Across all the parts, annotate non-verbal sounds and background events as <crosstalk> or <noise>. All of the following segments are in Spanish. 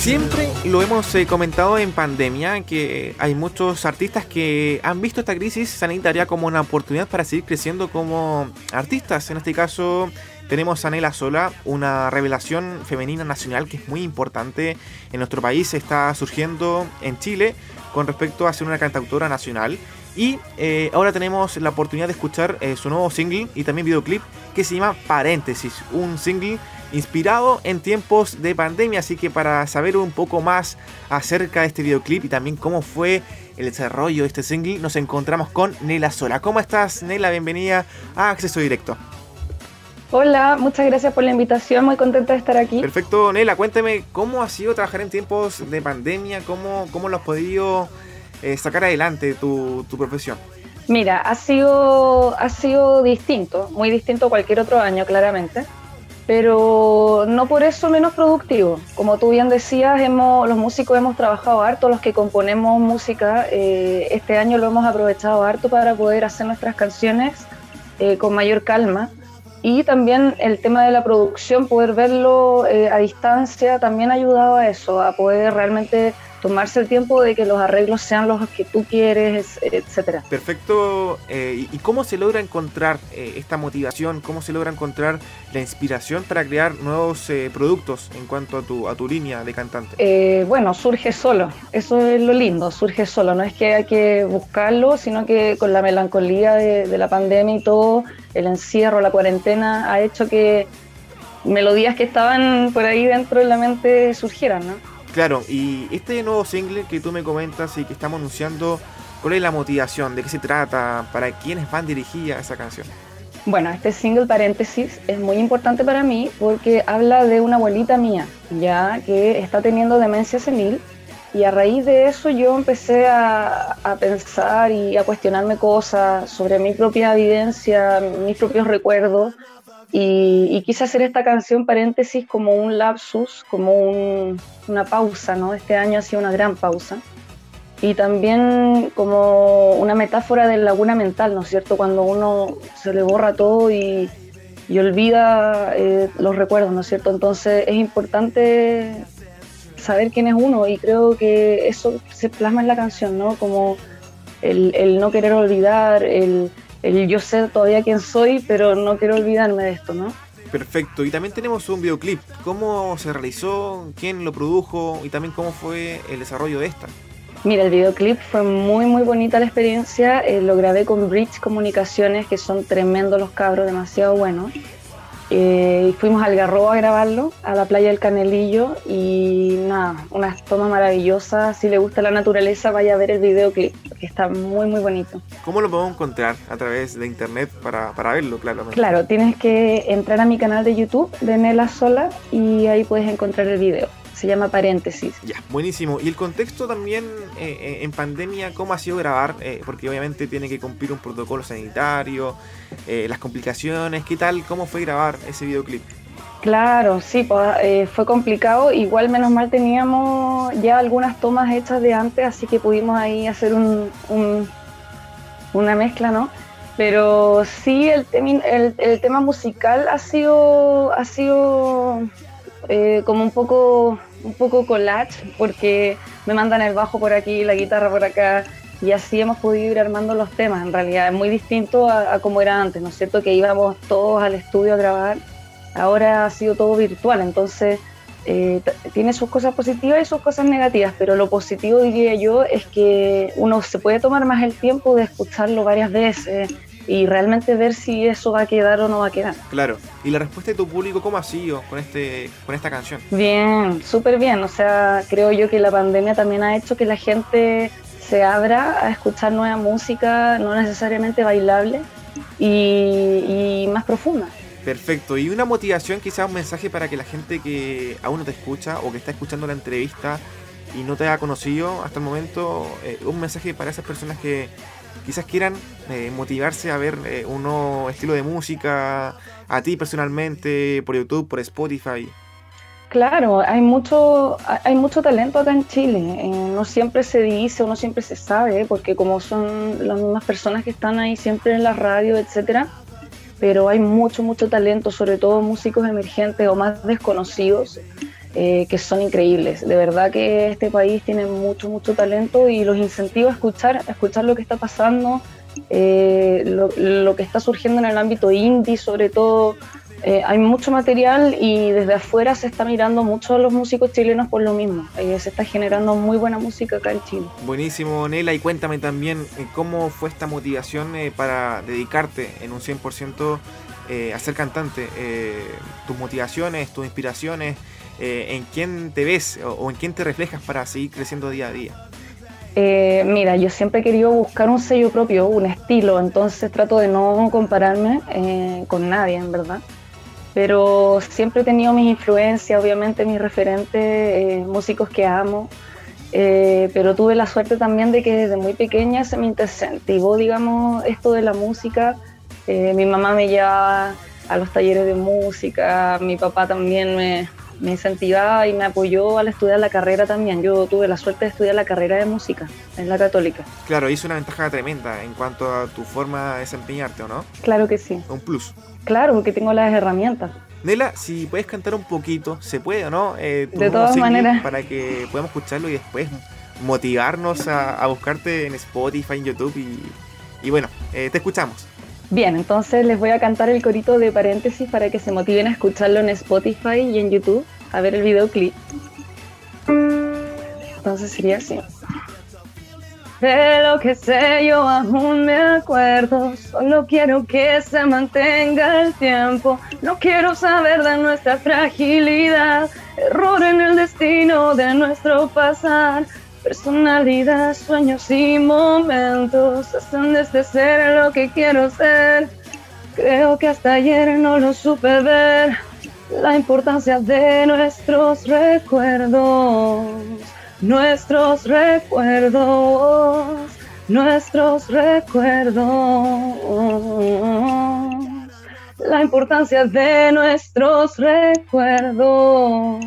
Siempre lo hemos eh, comentado en pandemia que hay muchos artistas que han visto esta crisis sanitaria como una oportunidad para seguir creciendo como artistas. En este caso tenemos a Nela Sola, una revelación femenina nacional que es muy importante en nuestro país. Está surgiendo en Chile con respecto a ser una cantautora nacional. Y eh, ahora tenemos la oportunidad de escuchar eh, su nuevo single y también videoclip que se llama Paréntesis, un single inspirado en tiempos de pandemia. Así que para saber un poco más acerca de este videoclip y también cómo fue el desarrollo de este single, nos encontramos con Nela Sola. ¿Cómo estás, Nela? Bienvenida a Acceso Directo. Hola, muchas gracias por la invitación, muy contenta de estar aquí. Perfecto, Nela, cuéntame cómo ha sido trabajar en tiempos de pandemia, cómo, cómo lo has podido eh, sacar adelante tu, tu profesión. Mira, ha sido, ha sido distinto, muy distinto a cualquier otro año, claramente pero no por eso menos productivo. Como tú bien decías, hemos, los músicos hemos trabajado harto, los que componemos música, eh, este año lo hemos aprovechado harto para poder hacer nuestras canciones eh, con mayor calma. Y también el tema de la producción, poder verlo eh, a distancia, también ha ayudado a eso, a poder realmente tomarse el tiempo de que los arreglos sean los que tú quieres, etcétera. Perfecto. Eh, ¿Y cómo se logra encontrar eh, esta motivación? ¿Cómo se logra encontrar la inspiración para crear nuevos eh, productos en cuanto a tu, a tu línea de cantante? bueno, surge solo. Eso es lo lindo, surge solo. No es que hay que buscarlo, sino que con la melancolía de, de la pandemia y todo, el encierro, la cuarentena, ha hecho que melodías que estaban por ahí dentro de la mente surgieran, ¿no? Claro, y este nuevo single que tú me comentas y que estamos anunciando, ¿cuál es la motivación? ¿De qué se trata? ¿Para quiénes van dirigida esa canción? Bueno, este single paréntesis es muy importante para mí porque habla de una abuelita mía, ya que está teniendo demencia senil y a raíz de eso yo empecé a, a, pensar y a cuestionarme cosas sobre mi propia evidencia, mis propios recuerdos y, quise hacer esta canción paréntesis como un lapsus, como una pausa, ¿no? Este año ha sido una gran pausa. Y también como una metáfora de laguna mental, ¿no es cierto? Cuando uno se le borra todo y, olvida eh, los recuerdos, ¿no es cierto? Entonces es importante saber quién es uno y creo que eso se plasma en la canción, ¿no? Como el, el no querer olvidar, el, yo sé todavía quién soy, pero no quiero olvidarme de esto, ¿no? Perfecto, y también tenemos un videoclip. ¿Cómo se realizó? ¿Quién lo produjo? Y también cómo fue el desarrollo de esta. Mira, el videoclip fue muy muy bonita la experiencia. Eh, lo grabé con Bridge Comunicaciones, que son tremendos los cabros, demasiado buenos. Eh, fuimos al Garrobo a grabarlo, a la playa del Canelillo y nada, una toma maravillosa. Si le gusta la naturaleza, vaya a ver el videoclip, que está muy muy bonito. ¿Cómo lo podemos encontrar a través de internet para, para verlo, claramente? Claro, tienes que entrar a mi canal de YouTube de Nela Sola y ahí puedes encontrar el video se llama Paréntesis. Ya, buenísimo. Y el contexto también eh, eh, en pandemia, ¿cómo ha sido grabar? Eh, porque obviamente tiene que cumplir un protocolo sanitario, las complicaciones, ¿qué tal? ¿Cómo fue grabar ese videoclip? Claro, sí, pues, fue complicado. Igual menos mal teníamos ya algunas tomas hechas de antes, así que pudimos ahí hacer un, una mezcla, ¿no? Pero sí, el, tema musical ha sido, sido como un poco collage porque me mandan el bajo por aquí, la guitarra por acá y así hemos podido ir armando los temas. En realidad es muy distinto a, como era antes, ¿no es cierto? Que íbamos todos al estudio a grabar, ahora ha sido todo virtual, entonces eh, tiene sus cosas positivas y sus cosas negativas, pero lo positivo diría yo es que uno se puede tomar más el tiempo de escucharlo varias veces, y realmente ver si eso va a quedar o no va a quedar. Claro. ¿Y la respuesta de tu público cómo ha sido con, este, con esta canción? Bien, súper bien. O sea, creo yo que la pandemia también ha hecho que la gente se abra a escuchar nueva música, no necesariamente bailable, y, más profunda. Perfecto. Y una motivación, quizás un mensaje para que la gente que aún no te escucha o que está escuchando la entrevista y no te ha conocido hasta el momento, eh, un mensaje para esas personas que quizás quieran eh, motivarse a ver eh, un nuevo estilo de música, a ti personalmente, por YouTube, por Spotify. Claro, hay mucho, hay mucho talento acá en Chile. Eh, no siempre se dice o no siempre se sabe, porque como son las mismas personas que están ahí siempre en la radio, etcétera, pero hay mucho, mucho talento, sobre todo músicos emergentes o más desconocidos eh, que son increíbles. De verdad que este país tiene mucho, mucho talento y los incentivo a escuchar, a escuchar lo que está pasando, eh, lo, que está surgiendo en el ámbito indie, sobre todo. Eh, hay mucho material y desde afuera se está mirando mucho a los músicos chilenos por lo mismo. se está generando muy buena música acá en Chile. Buenísimo, Nela, y cuéntame también cómo fue esta motivación para dedicarte en un 100% a ser cantante, tus motivaciones, tus inspiraciones. Eh, en quién te ves o, en quién te reflejas para seguir creciendo día a día? Eh, mira, yo siempre he querido buscar un sello propio, un estilo, entonces trato de no compararme eh, con nadie, en verdad. Pero siempre he tenido mis influencias, obviamente mis referentes, músicos que amo. pero tuve la suerte también de que desde muy pequeña se me incentivó, digamos, esto de la música. mi mamá me llevaba a los talleres de música, mi papá también me, me incentivaba y me apoyó al estudiar la carrera también. Yo tuve la suerte de estudiar la carrera de música en la católica. Claro, hizo una ventaja tremenda en cuanto a tu forma de desempeñarte, ¿o no? Claro que sí. Un plus. Claro, porque tengo las herramientas. Nela, si puedes cantar un poquito, se puede, ¿o no? Eh, de todas maneras. Para que podamos escucharlo y después motivarnos a, buscarte en Spotify, en YouTube y, y bueno, eh, te escuchamos. Bien, entonces les voy a cantar el corito de paréntesis para que se motiven a escucharlo en Spotify y en YouTube, a ver el videoclip. Entonces sería así. De lo que sé yo aún me acuerdo, solo quiero que se mantenga el tiempo, no quiero saber de nuestra fragilidad, error en el destino de nuestro pasar, Personalidad, sueños y momentos hacen desde ser lo que quiero ser. Creo que hasta ayer no lo supe ver. La importancia de nuestros recuerdos, nuestros recuerdos, nuestros recuerdos. La importancia de nuestros recuerdos.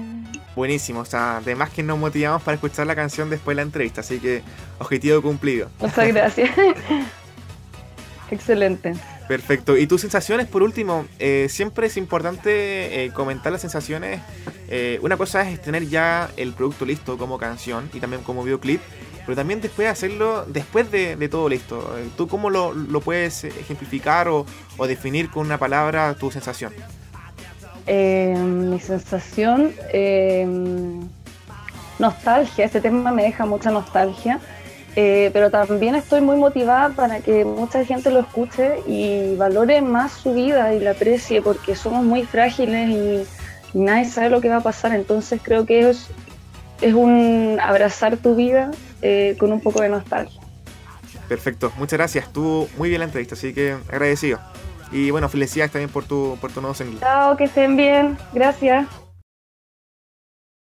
Buenísimo, o sea, además que nos motivamos para escuchar la canción después de la entrevista, así que objetivo cumplido. Muchas gracias. <laughs> Excelente. Perfecto. ¿Y tus sensaciones, por último? Eh, siempre es importante eh, comentar las sensaciones. Eh, una cosa es tener ya el producto listo como canción y también como videoclip, pero también después hacerlo después de, todo listo. ¿Tú cómo lo, puedes ejemplificar o, o definir con una palabra tu sensación? Eh, mi sensación, eh, nostalgia, este tema me deja mucha nostalgia, eh, pero también estoy muy motivada para que mucha gente lo escuche y valore más su vida y la aprecie, porque somos muy frágiles y, nadie sabe lo que va a pasar, entonces creo que es, es un abrazar tu vida con un poco de nostalgia. Perfecto, muchas gracias, estuvo muy bien la entrevista, así que agradecido. Y bueno, felicidades también por tu, por tu nuevo single. Chao, que estén bien. Gracias.